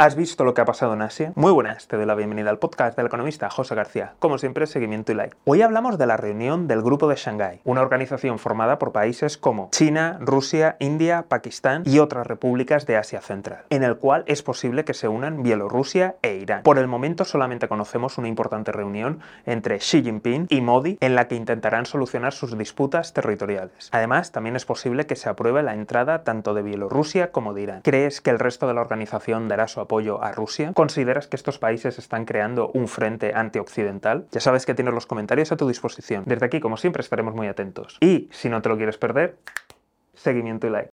¿Has visto lo que ha pasado en Asia? Muy buenas, te doy la bienvenida al podcast del economista José García. Como siempre, seguimiento y like. Hoy hablamos de la reunión del Grupo de Shanghái, una organización formada por países como China, Rusia, India, Pakistán y otras repúblicas de Asia Central, en el cual es posible que se unan Bielorrusia e Irán. Por el momento solamente conocemos una importante reunión entre Xi Jinping y Modi en la que intentarán solucionar sus disputas territoriales. Además, también es posible que se apruebe la entrada tanto de Bielorrusia como de Irán. ¿Crees que el resto de la organización dará su apoyo a Rusia? ¿Consideras que estos países están creando un frente antioccidental? Ya sabes que tienes los comentarios a tu disposición. Desde aquí, como siempre, estaremos muy atentos. Y si no te lo quieres perder, seguimiento y like.